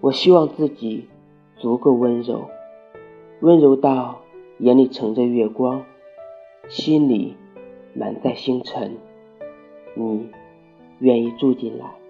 我希望自己足够温柔。温柔到眼里盛着月光心里满载星辰。你愿意住进来。